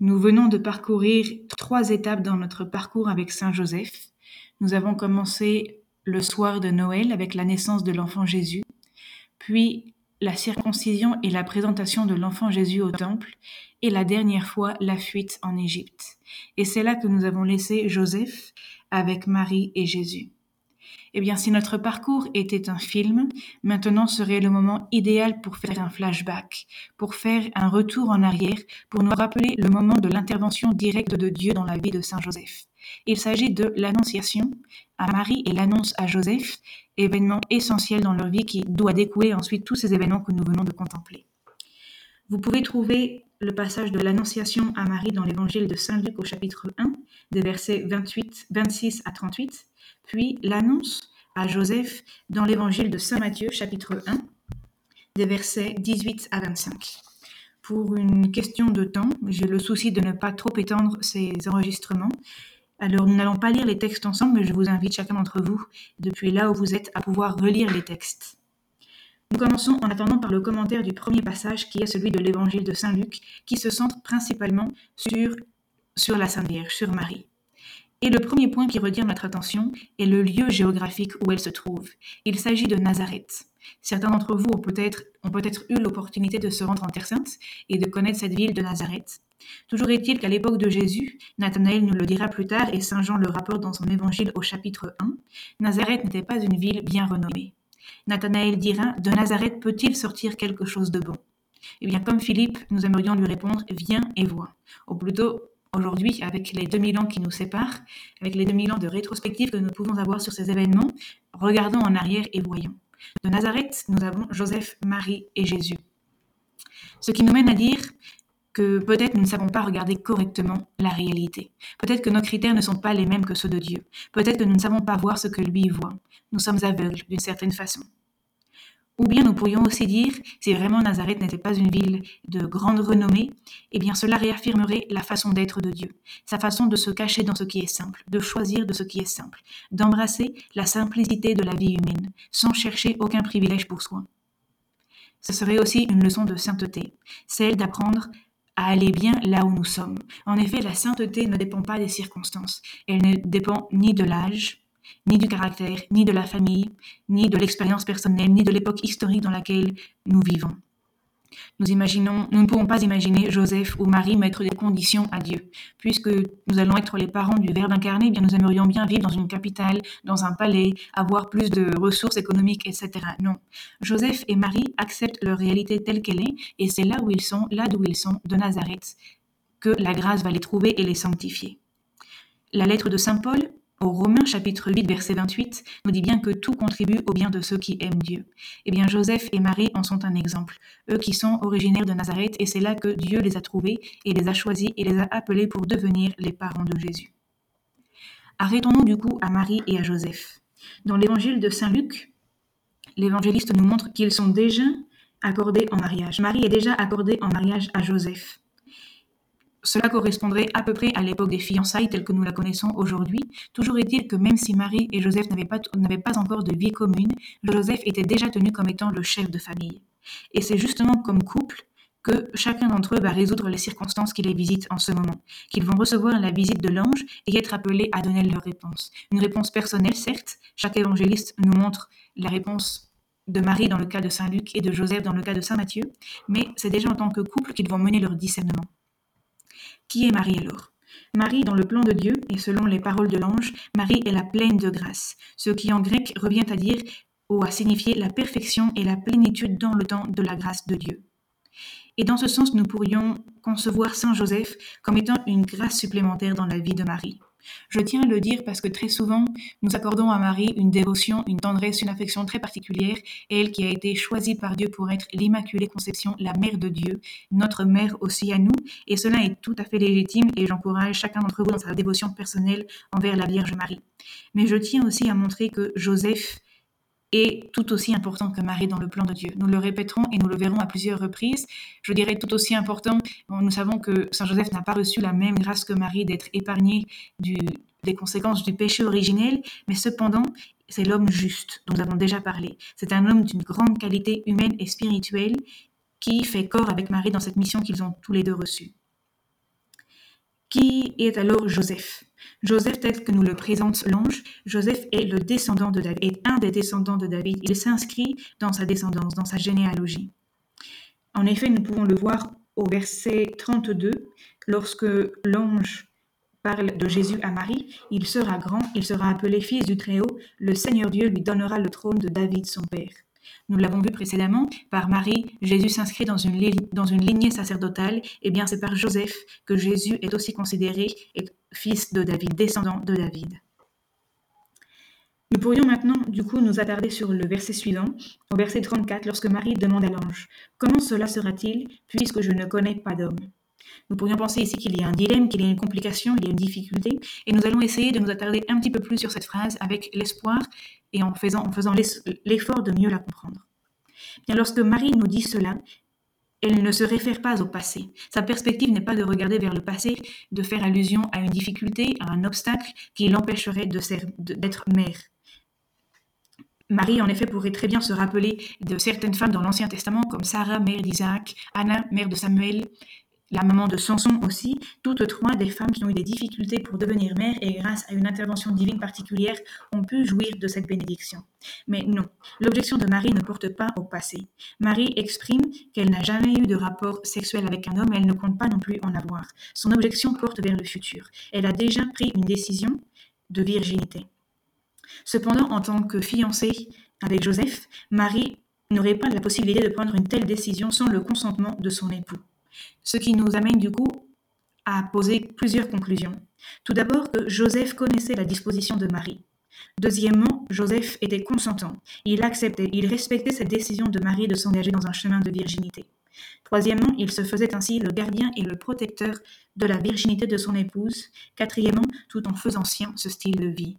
Nous venons de parcourir trois étapes dans notre parcours avec Saint Joseph. Nous avons commencé le soir de Noël avec la naissance de l'enfant Jésus, puis la circoncision et la présentation de l'enfant Jésus au temple, et la dernière fois la fuite en Égypte. Et c'est là que nous avons laissé Joseph avec Marie et Jésus. Eh bien, si notre parcours était un film, maintenant serait le moment idéal pour faire un flashback, pour faire un retour en arrière, pour nous rappeler le moment de l'intervention directe de Dieu dans la vie de Saint Joseph. Il s'agit de l'annonciation à Marie et l'annonce à Joseph, événement essentiel dans leur vie qui doit découler ensuite tous ces événements que nous venons de contempler. Vous pouvez trouver le passage de l'annonciation à Marie dans l'évangile de Saint Luc au chapitre 1, des versets 28, 26 à 38, puis l'annonce à Joseph dans l'évangile de Saint Matthieu, chapitre 1, des versets 18 à 25. Pour une question de temps, j'ai le souci de ne pas trop étendre ces enregistrements. Alors nous n'allons pas lire les textes ensemble, mais je vous invite chacun d'entre vous, depuis là où vous êtes, à pouvoir relire les textes. Nous commençons en attendant par le commentaire du premier passage qui est celui de l'évangile de Saint Luc, qui se centre principalement sur, sur la Sainte Vierge, sur Marie. Et le premier point qui retient notre attention est le lieu géographique où elle se trouve. Il s'agit de Nazareth. Certains d'entre vous ont peut-être peut eu l'opportunité de se rendre en Terre Sainte et de connaître cette ville de Nazareth. Toujours est-il qu'à l'époque de Jésus, Nathanaël nous le dira plus tard et Saint Jean le rapporte dans son évangile au chapitre 1, Nazareth n'était pas une ville bien renommée. Nathanaël dira De Nazareth peut-il sortir quelque chose de bon? Eh bien, comme Philippe, nous aimerions lui répondre Viens et vois. Ou plutôt, aujourd'hui, avec les 2000 ans qui nous séparent, avec les 2000 ans de rétrospective que nous pouvons avoir sur ces événements, regardons en arrière et voyons. De Nazareth, nous avons Joseph, Marie et Jésus. Ce qui nous mène à dire que peut-être nous ne savons pas regarder correctement la réalité. Peut-être que nos critères ne sont pas les mêmes que ceux de Dieu. Peut-être que nous ne savons pas voir ce que lui voit. Nous sommes aveugles d'une certaine façon. Ou bien nous pourrions aussi dire, si vraiment Nazareth n'était pas une ville de grande renommée, eh bien cela réaffirmerait la façon d'être de Dieu, sa façon de se cacher dans ce qui est simple, de choisir de ce qui est simple, d'embrasser la simplicité de la vie humaine, sans chercher aucun privilège pour soi. Ce serait aussi une leçon de sainteté, celle d'apprendre à aller bien là où nous sommes. En effet, la sainteté ne dépend pas des circonstances, elle ne dépend ni de l'âge, ni du caractère, ni de la famille, ni de l'expérience personnelle, ni de l'époque historique dans laquelle nous vivons. Nous imaginons, nous ne pouvons pas imaginer Joseph ou Marie mettre des conditions à Dieu. Puisque nous allons être les parents du Verbe incarné, eh bien nous aimerions bien vivre dans une capitale, dans un palais, avoir plus de ressources économiques, etc. Non. Joseph et Marie acceptent leur réalité telle qu'elle est, et c'est là où ils sont, là d'où ils sont, de Nazareth, que la grâce va les trouver et les sanctifier. La lettre de Saint Paul au Romains chapitre 8 verset 28 nous dit bien que tout contribue au bien de ceux qui aiment Dieu. Eh bien Joseph et Marie en sont un exemple, eux qui sont originaires de Nazareth et c'est là que Dieu les a trouvés et les a choisis et les a appelés pour devenir les parents de Jésus. Arrêtons-nous du coup à Marie et à Joseph. Dans l'évangile de Saint Luc, l'évangéliste nous montre qu'ils sont déjà accordés en mariage. Marie est déjà accordée en mariage à Joseph. Cela correspondrait à peu près à l'époque des fiançailles telles que nous la connaissons aujourd'hui. Toujours est-il que même si Marie et Joseph n'avaient pas, pas encore de vie commune, Joseph était déjà tenu comme étant le chef de famille. Et c'est justement comme couple que chacun d'entre eux va résoudre les circonstances qui les visitent en ce moment, qu'ils vont recevoir la visite de l'ange et être appelés à donner leur réponse. Une réponse personnelle, certes, chaque évangéliste nous montre la réponse de Marie dans le cas de Saint Luc et de Joseph dans le cas de Saint Matthieu, mais c'est déjà en tant que couple qu'ils vont mener leur discernement. Qui est Marie alors Marie, dans le plan de Dieu, et selon les paroles de l'ange, Marie est la pleine de grâce, ce qui en grec revient à dire ou à signifier la perfection et la plénitude dans le temps de la grâce de Dieu. Et dans ce sens, nous pourrions concevoir Saint Joseph comme étant une grâce supplémentaire dans la vie de Marie. Je tiens à le dire parce que très souvent, nous accordons à Marie une dévotion, une tendresse, une affection très particulière, elle qui a été choisie par Dieu pour être l'Immaculée Conception, la Mère de Dieu, notre Mère aussi à nous, et cela est tout à fait légitime et j'encourage chacun d'entre vous dans sa dévotion personnelle envers la Vierge Marie. Mais je tiens aussi à montrer que Joseph est tout aussi important que Marie dans le plan de Dieu. Nous le répéterons et nous le verrons à plusieurs reprises. Je dirais tout aussi important, nous savons que Saint Joseph n'a pas reçu la même grâce que Marie d'être épargné des conséquences du péché originel, mais cependant, c'est l'homme juste dont nous avons déjà parlé. C'est un homme d'une grande qualité humaine et spirituelle qui fait corps avec Marie dans cette mission qu'ils ont tous les deux reçue. Qui est alors Joseph Joseph, tel que nous le présente l'ange, Joseph est le descendant de David, est un des descendants de David. Il s'inscrit dans sa descendance, dans sa généalogie. En effet, nous pouvons le voir au verset 32, lorsque l'ange parle de Jésus à Marie, il sera grand, il sera appelé fils du Très-Haut, le Seigneur Dieu lui donnera le trône de David son père. Nous l'avons vu précédemment, par Marie, Jésus s'inscrit dans une, lignée sacerdotale, et bien c'est par Joseph que Jésus est aussi considéré fils de David, descendant de David. Nous pourrions maintenant du coup nous attarder sur le verset suivant, au verset 34, lorsque Marie demande à l'ange, Comment cela sera-t-il, puisque je ne connais pas d'homme? Nous pourrions penser ici qu'il y a un dilemme, qu'il y a une complication, il y a une difficulté, et nous allons essayer de nous attarder un petit peu plus sur cette phrase avec l'espoir et en faisant, l'effort de mieux la comprendre. Lorsque Marie nous dit cela, elle ne se réfère pas au passé. Sa perspective n'est pas de regarder vers le passé, de faire allusion à une difficulté, à un obstacle qui l'empêcherait d'être mère. Marie, en effet, pourrait très bien se rappeler de certaines femmes dans l'Ancien Testament, comme Sarah, mère d'Isaac, Anna, mère de Samuel, la maman de Samson aussi, toutes trois des femmes qui ont eu des difficultés pour devenir mères et grâce à une intervention divine particulière ont pu jouir de cette bénédiction. Mais non, l'objection de Marie ne porte pas au passé. Marie exprime qu'elle n'a jamais eu de rapport sexuel avec un homme et elle ne compte pas non plus en avoir. Son objection porte vers le futur. Elle a déjà pris une décision de virginité. Cependant, en tant que fiancée avec Joseph, Marie n'aurait pas la possibilité de prendre une telle décision sans le consentement de son époux. Ce qui nous amène du coup à poser plusieurs conclusions. Tout d'abord que Joseph connaissait la disposition de Marie. Deuxièmement, Joseph était consentant. Il acceptait, il respectait cette décision de Marie de s'engager dans un chemin de virginité. Troisièmement, il se faisait ainsi le gardien et le protecteur de la virginité de son épouse. Quatrièmement, tout en faisant sien ce style de vie.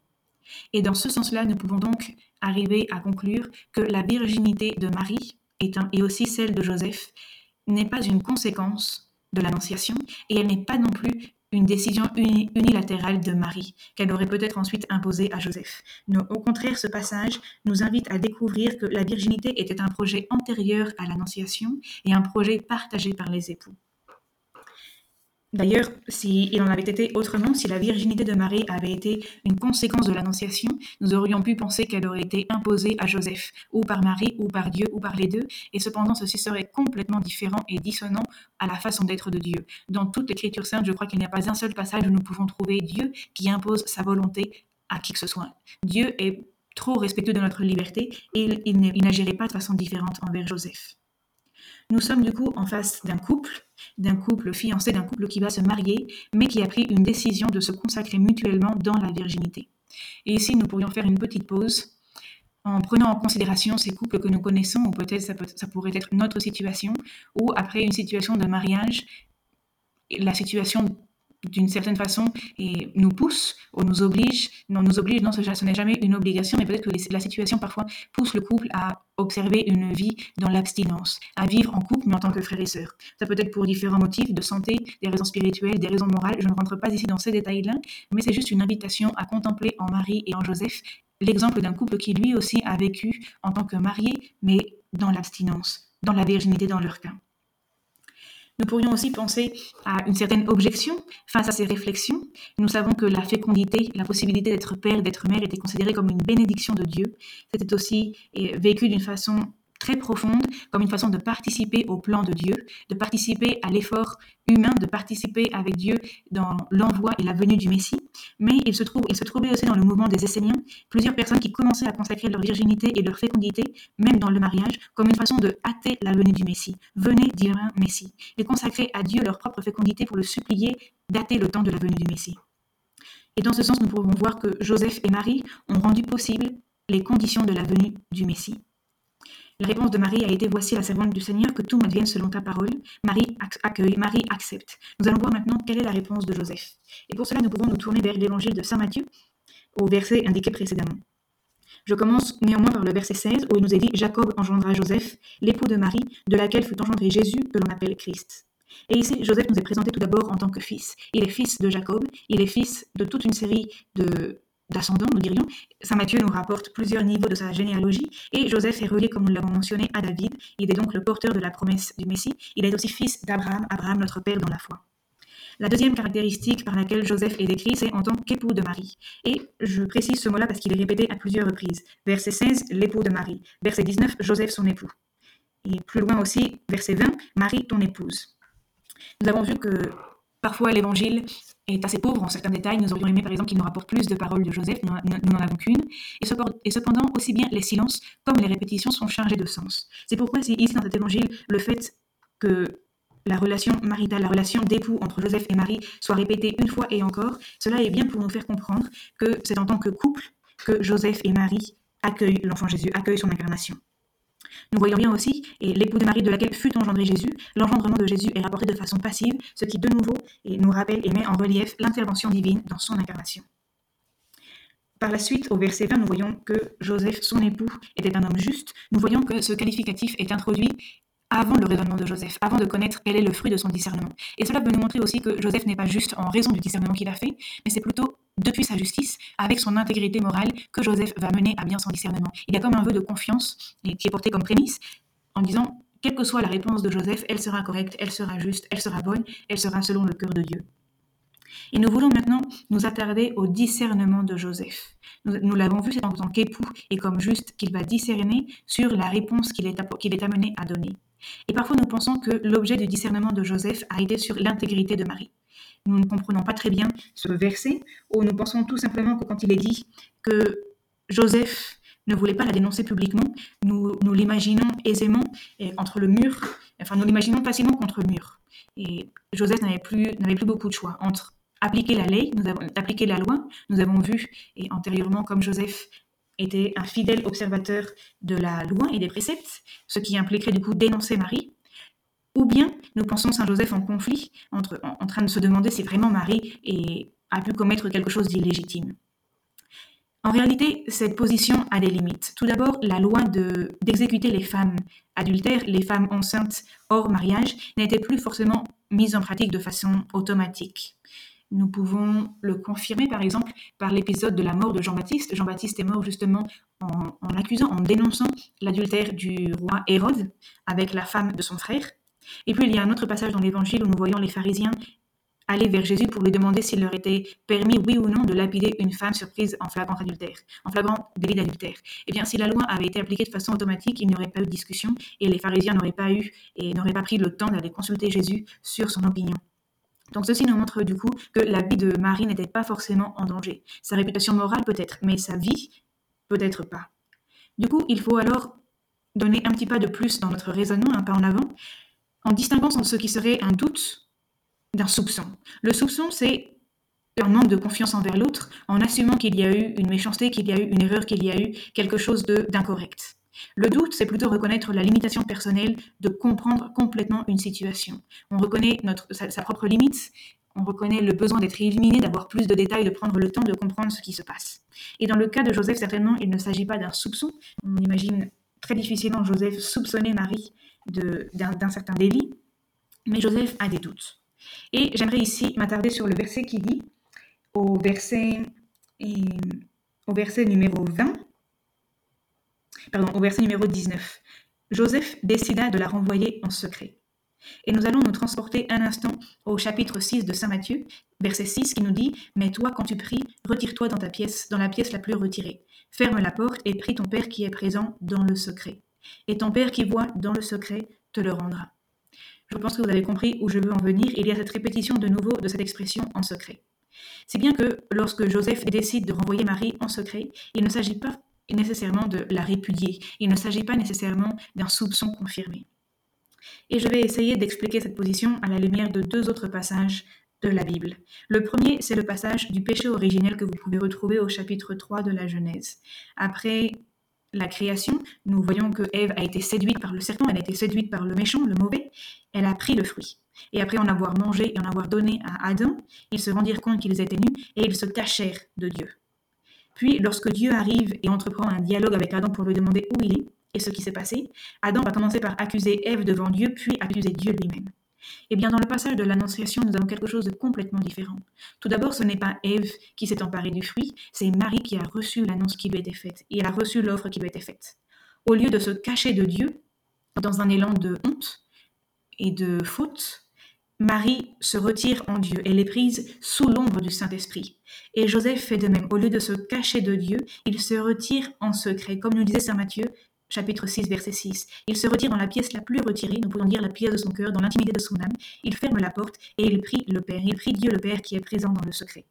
Et dans ce sens-là, nous pouvons donc arriver à conclure que la virginité de Marie est et aussi celle de Joseph n'est pas une conséquence de l'Annonciation et elle n'est pas non plus une décision unilatérale de Marie, qu'elle aurait peut-être ensuite imposée à Joseph. au contraire, ce passage nous invite à découvrir que la virginité était un projet antérieur à l'Annonciation et un projet partagé par les époux. D'ailleurs, s'il en avait été autrement, si la virginité de Marie avait été une conséquence de l'Annonciation, nous aurions pu penser qu'elle aurait été imposée à Joseph, ou par Marie, ou par Dieu, ou par les deux, et cependant ceci serait complètement différent et dissonant à la façon d'être de Dieu. Dans toute l'Écriture sainte, je crois qu'il n'y a pas un seul passage où nous pouvons trouver Dieu qui impose sa volonté à qui que ce soit. Dieu est trop respectueux de notre liberté et il, n'agirait pas de façon différente envers Joseph. Nous sommes du coup en face d'un couple, d'un couple fiancé, d'un couple qui va se marier, mais qui a pris une décision de se consacrer mutuellement dans la virginité. Et ici, nous pourrions faire une petite pause en prenant en considération ces couples que nous connaissons, ou peut-être ça, pourrait être notre situation, ou après une situation de mariage, la situation d'une certaine façon et nous pousse ou nous oblige, non nous oblige, non ce n'est jamais une obligation, mais peut-être que la situation parfois pousse le couple à observer une vie dans l'abstinence, à vivre en couple mais en tant que frère et sœur. Ça peut être pour différents motifs de santé, des raisons spirituelles, des raisons morales, je ne rentre pas ici dans ces détails-là, mais c'est juste une invitation à contempler en Marie et en Joseph l'exemple d'un couple qui lui aussi a vécu en tant que marié, mais dans l'abstinence, dans la virginité dans leur cas. Nous pourrions aussi penser à une certaine objection face à ces réflexions. Nous savons que la fécondité, la possibilité d'être père, d'être mère était considérée comme une bénédiction de Dieu. C'était aussi vécu d'une façon très profonde comme une façon de participer au plan de Dieu, de participer à l'effort humain, de participer avec Dieu dans l'envoi et la venue du Messie. Mais il se, trouvait aussi dans le mouvement des Esséniens plusieurs personnes qui commençaient à consacrer leur virginité et leur fécondité, même dans le mariage, comme une façon de hâter la venue du Messie. Venez, divin Messie. Ils consacraient à Dieu leur propre fécondité pour le supplier d'hâter le temps de la venue du Messie. Et dans ce sens, nous pouvons voir que Joseph et Marie ont rendu possible les conditions de la venue du Messie. La réponse de Marie a été Voici la servante du Seigneur, que tout m'advienne selon ta parole. Marie accueille, Marie accepte. Nous allons voir maintenant quelle est la réponse de Joseph. Et pour cela, nous pouvons nous tourner vers l'évangile de Saint Matthieu, au verset indiqué précédemment. Je commence néanmoins par le verset 16, où il nous est dit Jacob engendra Joseph, l'époux de Marie, de laquelle fut engendré Jésus, que l'on appelle Christ. Et ici, Joseph nous est présenté tout d'abord en tant que fils. Il est fils de Jacob, il est fils de toute une série de d'ascendant, nous dirions. Saint Matthieu nous rapporte plusieurs niveaux de sa généalogie et Joseph est relié, comme nous l'avons mentionné, à David. Il est donc le porteur de la promesse du Messie. Il est aussi fils d'Abraham, Abraham notre père dans la foi. La deuxième caractéristique par laquelle Joseph est décrit, c'est en tant qu'époux de Marie. Et je précise ce mot-là parce qu'il est répété à plusieurs reprises. Verset 16, l'époux de Marie. Verset 19, Joseph son époux. Et plus loin aussi, verset 20, Marie ton épouse. Nous avons vu que parfois l'évangile est assez pauvre en certains détails. Nous aurions aimé par exemple qu'il nous rapporte plus de paroles de Joseph, nous n'en avons qu'une. Et cependant, aussi bien les silences comme les répétitions sont chargés de sens. C'est pourquoi c'est ici dans cet évangile le fait que la relation maritale, la relation d'époux entre Joseph et Marie soit répétée une fois et encore, cela est bien pour nous faire comprendre que c'est en tant que couple que Joseph et Marie accueillent l'enfant Jésus, accueillent son incarnation. Nous voyons bien aussi, et l'époux de Marie de laquelle fut engendré Jésus, l'engendrement de Jésus est rapporté de façon passive, ce qui de nouveau nous rappelle et met en relief l'intervention divine dans son incarnation. Par la suite, au verset 20, nous voyons que Joseph, son époux, était un homme juste. Nous voyons que ce qualificatif est introduit avant le raisonnement de Joseph, avant de connaître quel est le fruit de son discernement. Et cela peut nous montrer aussi que Joseph n'est pas juste en raison du discernement qu'il a fait, mais c'est plutôt depuis sa justice, avec son intégrité morale, que Joseph va mener à bien son discernement. Il y a comme un vœu de confiance qui est porté comme prémisse en disant, quelle que soit la réponse de Joseph, elle sera correcte, elle sera juste, elle sera bonne, elle sera selon le cœur de Dieu. Et nous voulons maintenant nous attarder au discernement de Joseph. Nous, l'avons vu, c'est en tant qu'époux et comme juste qu'il va discerner sur la réponse qu'il est, qu'il est amené à donner. Et parfois nous pensons que l'objet du discernement de Joseph a été sur l'intégrité de Marie. Nous ne comprenons pas très bien ce verset, ou nous pensons tout simplement que quand il est dit que Joseph ne voulait pas la dénoncer publiquement, nous, nous l'imaginons aisément entre le mur, enfin nous l'imaginons facilement contre le mur. Et Joseph n'avait plus, n'avait plus beaucoup de choix entre appliquer la loi, nous avons la loi, nous avons vu et antérieurement comme Joseph était un fidèle observateur de la loi et des préceptes, ce qui impliquerait du coup dénoncer Marie, ou bien nous pensons Saint Joseph en conflit, en, train de se demander si vraiment Marie a pu commettre quelque chose d'illégitime. En réalité, cette position a des limites. Tout d'abord, la loi d'exécuter les femmes adultères, les femmes enceintes hors mariage, n'était plus forcément mise en pratique de façon automatique. Nous pouvons le confirmer par exemple par l'épisode de la mort de Jean-Baptiste. Jean-Baptiste est mort justement en, en accusant, en dénonçant l'adultère du roi Hérode avec la femme de son frère. Et puis il y a un autre passage dans l'évangile où nous voyons les pharisiens aller vers Jésus pour lui demander s'il leur était permis, oui ou non, de lapider une femme surprise en flagrant adultère, en flagrant délit d'adultère. Eh bien, si la loi avait été appliquée de façon automatique, il n'y aurait pas eu de discussion et les pharisiens n'auraient pas eu et n'auraient pas pris le temps d'aller consulter Jésus sur son opinion. Donc ceci nous montre du coup que la vie de Marie n'était pas forcément en danger. Sa réputation morale peut-être, mais sa vie peut-être pas. Du coup, il faut alors donner un petit pas de plus dans notre raisonnement, un pas en avant, en distinguant ce qui serait un doute d'un soupçon. Le soupçon, c'est un manque de confiance envers l'autre, en assumant qu'il y a eu une méchanceté, qu'il y a eu une erreur, qu'il y a eu quelque chose d'incorrect. Le doute, c'est plutôt reconnaître la limitation personnelle de comprendre complètement une situation. On reconnaît notre, sa, propre limite, on reconnaît le besoin d'être illuminé, d'avoir plus de détails, de prendre le temps de comprendre ce qui se passe. Et dans le cas de Joseph, certainement, il ne s'agit pas d'un soupçon. On imagine très difficilement Joseph soupçonner Marie d'un certain délit, mais Joseph a des doutes. Et j'aimerais ici m'attarder sur le verset qui dit, au verset, au verset numéro 20, pardon, au verset numéro 19, Joseph décida de la renvoyer en secret. Et nous allons nous transporter un instant au chapitre 6 de Saint Matthieu, verset 6 qui nous dit Mais toi, quand tu pries, retire-toi dans ta pièce, dans la pièce la plus retirée. Ferme la porte et prie ton Père qui est présent dans le secret et ton Père qui voit dans le secret te le rendra. Je pense que vous avez compris où je veux en venir. Il y a cette répétition de nouveau de cette expression en secret. C'est bien que lorsque Joseph décide de renvoyer Marie en secret, il ne s'agit pas nécessairement de la répudier, il ne s'agit pas nécessairement d'un soupçon confirmé. Et je vais essayer d'expliquer cette position à la lumière de deux autres passages de la Bible. Le premier, c'est le passage du péché originel que vous pouvez retrouver au chapitre 3 de la Genèse. Après la création, nous voyons que Ève a été séduite par le serpent, elle a été séduite par le méchant, le mauvais, elle a pris le fruit. Et après en avoir mangé et en avoir donné à Adam, ils se rendirent compte qu'ils étaient nus et ils se cachèrent de Dieu. Puis, lorsque Dieu arrive et entreprend un dialogue avec Adam pour lui demander où il est et ce qui s'est passé, Adam va commencer par accuser Ève devant Dieu, puis accuser Dieu lui-même. Eh bien, dans le passage de l'Annonciation, nous avons quelque chose de complètement différent. Tout d'abord, ce n'est pas Ève qui s'est emparée du fruit, c'est Marie qui a reçu l'annonce qui lui était faite, et elle a reçu l'offre qui lui était faite. Au lieu de se cacher de Dieu, dans un élan de honte et de faute, Marie se retire en Dieu, elle est prise sous l'ombre du Saint-Esprit. Et Joseph fait de même. Au lieu de se cacher de Dieu, il se retire en secret. Comme nous disait Saint Matthieu, chapitre 6, verset 6. Il se retire dans la pièce la plus retirée, nous pouvons dire la pièce de son cœur, dans l'intimité de son âme. Il ferme la porte et il prie le Père. Il prie Dieu le Père qui est présent dans le secret.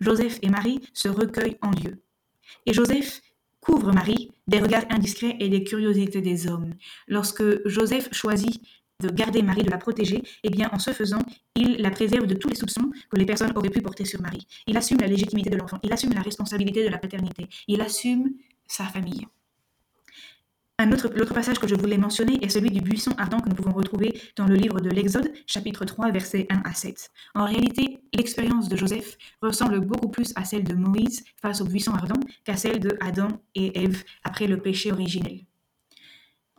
Joseph et Marie se recueillent en Dieu. Et Joseph couvre Marie des regards indiscrets et des curiosités des hommes. Lorsque Joseph choisit de garder Marie, de la protéger, eh bien, en ce faisant, il la préserve de tous les soupçons que les personnes auraient pu porter sur Marie. Il assume la légitimité de l'enfant, il assume la responsabilité de la paternité, il assume sa famille. L'autre passage que je voulais mentionner est celui du buisson ardent que nous pouvons retrouver dans le livre de l'Exode, chapitre 3, versets 1 à 7. En réalité, l'expérience de Joseph ressemble beaucoup plus à celle de Moïse face au buisson ardent qu'à celle de Adam et Ève après le péché originel.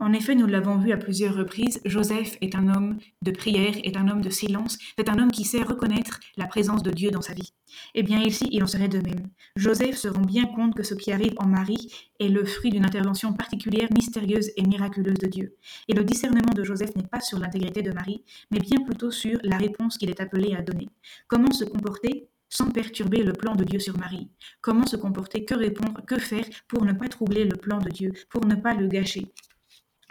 En effet, nous l'avons vu à plusieurs reprises, Joseph est un homme de prière, est un homme de silence, c'est un homme qui sait reconnaître la présence de Dieu dans sa vie. Eh bien ici, il en serait de même. Joseph se rend bien compte que ce qui arrive en Marie est le fruit d'une intervention particulière, mystérieuse et miraculeuse de Dieu. Et le discernement de Joseph n'est pas sur l'intégrité de Marie, mais bien plutôt sur la réponse qu'il est appelé à donner. Comment se comporter sans perturber le plan de Dieu sur Marie? Comment se comporter? Que répondre? Que faire pour ne pas troubler le plan de Dieu, pour ne pas le gâcher?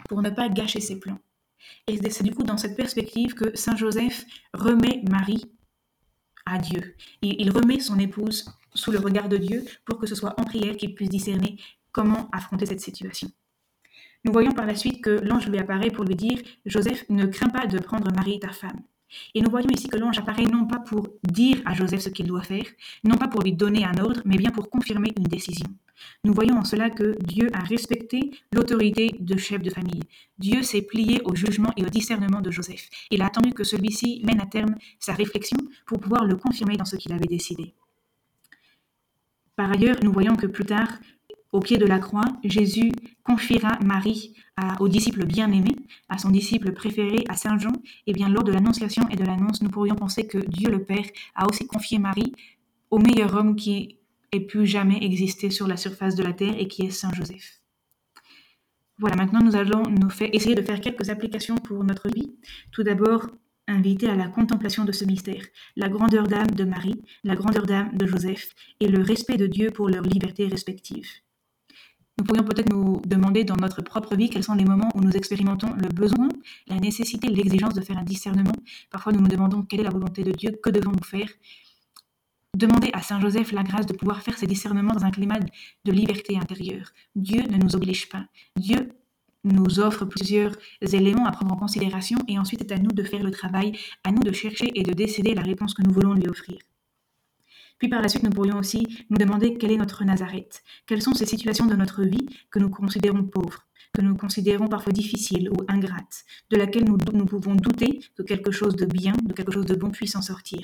Pour ne pas gâcher ses plans. Et c'est du coup dans cette perspective que Saint Joseph remet Marie à Dieu. Il remet son épouse sous le regard de Dieu pour que ce soit en prière qu'il puisse discerner comment affronter cette situation. Nous voyons par la suite que l'ange lui apparaît pour lui dire Joseph, ne crains pas de prendre Marie ta femme. Et nous voyons ici que l'ange apparaît non pas pour dire à Joseph ce qu'il doit faire, non pas pour lui donner un ordre, mais bien pour confirmer une décision. Nous voyons en cela que Dieu a respecté l'autorité de chef de famille. Dieu s'est plié au jugement et au discernement de Joseph. Il a attendu que celui-ci mène à terme sa réflexion pour pouvoir le confirmer dans ce qu'il avait décidé. Par ailleurs, nous voyons que plus tard, au pied de la croix, Jésus confiera Marie à, au disciple bien-aimé, à son disciple préféré, à Saint Jean. Et bien, lors de l'annonciation et de l'annonce, nous pourrions penser que Dieu le Père a aussi confié Marie au meilleur homme qui ait pu jamais exister sur la surface de la terre et qui est Saint Joseph. Voilà, maintenant nous allons nous essayer de faire quelques applications pour notre vie. Tout d'abord, inviter à la contemplation de ce mystère, la grandeur d'âme de Marie, la grandeur d'âme de Joseph et le respect de Dieu pour leur liberté respective. Nous pourrions peut-être nous demander dans notre propre vie quels sont les moments où nous expérimentons le besoin, la nécessité, l'exigence de faire un discernement. Parfois nous nous demandons quelle est la volonté de Dieu, que devons-nous faire? Demandez à Saint Joseph la grâce de pouvoir faire ses discernements dans un climat de liberté intérieure. Dieu ne nous oblige pas. Dieu nous offre plusieurs éléments à prendre en considération et ensuite c'est à nous de faire le travail, à nous de chercher et de décider la réponse que nous voulons lui offrir. Puis par la suite, nous pourrions aussi nous demander quelle est notre Nazareth, quelles sont ces situations de notre vie que nous considérons pauvres, que nous considérons parfois difficiles ou ingrates, de laquelle nous, nous pouvons douter que quelque chose de bien, de quelque chose de bon puisse en sortir.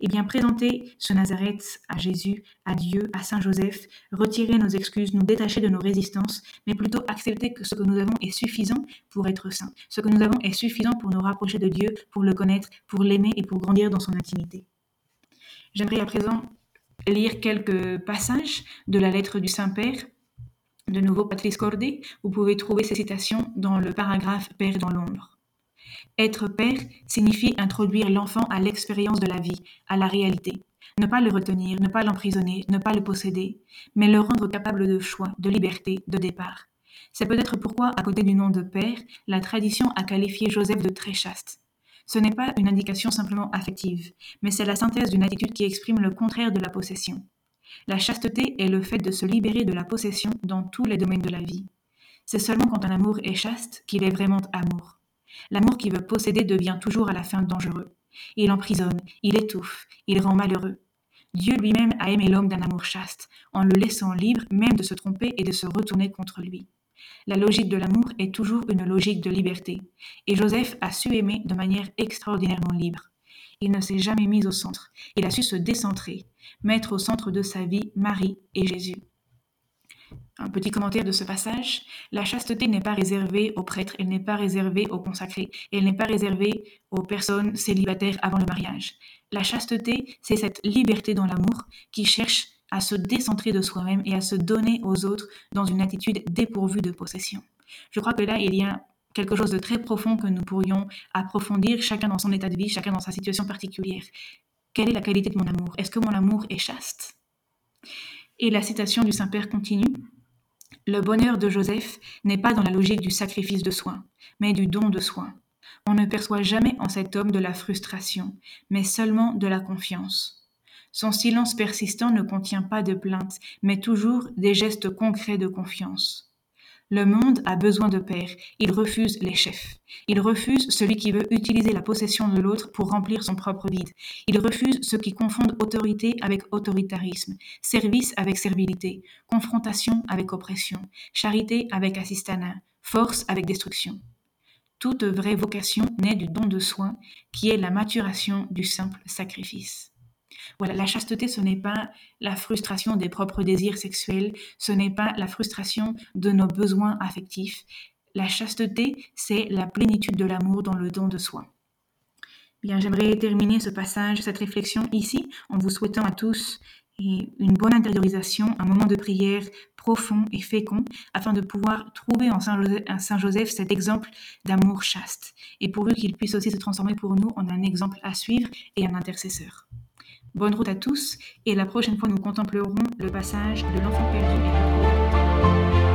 Eh bien, présenter ce Nazareth à Jésus, à Dieu, à Saint Joseph, retirer nos excuses, nous détacher de nos résistances, mais plutôt accepter que ce que nous avons est suffisant pour être saint. Ce que nous avons est suffisant pour nous rapprocher de Dieu, pour le connaître, pour l'aimer et pour grandir dans son intimité. J'aimerais à présent lire quelques passages de la lettre du Saint-Père de nouveau, Patrice Corday, vous pouvez trouver ces citations dans le paragraphe Père dans l'ombre. Être père signifie introduire l'enfant à l'expérience de la vie, à la réalité. Ne pas le retenir, ne pas l'emprisonner, ne pas le posséder, mais le rendre capable de choix, de liberté, de départ. C'est peut-être pourquoi, à côté du nom de père, la tradition a qualifié Joseph de très chaste. Ce n'est pas une indication simplement affective, mais c'est la synthèse d'une attitude qui exprime le contraire de la possession. La chasteté est le fait de se libérer de la possession dans tous les domaines de la vie. C'est seulement quand un amour est chaste qu'il est vraiment amour. L'amour qui veut posséder devient toujours à la fin dangereux. Il emprisonne, il étouffe, il rend malheureux. Dieu lui-même a aimé l'homme d'un amour chaste, en le laissant libre même de se tromper et de se retourner contre lui. La logique de l'amour est toujours une logique de liberté, et Joseph a su aimer de manière extraordinairement libre. Il ne s'est jamais mis au centre, il a su se décentrer, mettre au centre de sa vie Marie et Jésus. Un petit commentaire de ce passage. La chasteté n'est pas réservée aux prêtres, elle n'est pas réservée aux consacrés, elle n'est pas réservée aux personnes célibataires avant le mariage. La chasteté, c'est cette liberté dans l'amour qui cherche à se décentrer de soi-même et à se donner aux autres dans une attitude dépourvue de possession. Je crois que là, il y a quelque chose de très profond que nous pourrions approfondir, chacun dans son état de vie, chacun dans sa situation particulière. Quelle est la qualité de mon amour? Est-ce que mon amour est chaste? Et la citation du Saint-Père continue. Le bonheur de Joseph n'est pas dans la logique du sacrifice de soi, mais du don de soi. On ne perçoit jamais en cet homme de la frustration, mais seulement de la confiance. Son silence persistant ne contient pas de plainte, mais toujours des gestes concrets de confiance. Le monde a besoin de pères, il refuse les chefs. Il refuse celui qui veut utiliser la possession de l'autre pour remplir son propre vide. Il refuse ceux qui confondent autorité avec autoritarisme, service avec servilité, confrontation avec oppression, charité avec assistanat, force avec destruction. Toute vraie vocation naît du don de soi, qui est la maturation du simple sacrifice. Voilà, la chasteté, ce n'est pas la frustration des propres désirs sexuels, ce n'est pas la frustration de nos besoins affectifs. La chasteté, c'est la plénitude de l'amour dans le don de soi. Bien, j'aimerais terminer ce passage, cette réflexion ici, en vous souhaitant à tous une bonne intériorisation, un moment de prière profond et fécond, afin de pouvoir trouver en Saint Joseph, cet exemple d'amour chaste, et pour lui qu'il puisse aussi se transformer pour nous en un exemple à suivre et un intercesseur. Bonne route à tous et la prochaine fois nous contemplerons le passage de l'enfant perdu.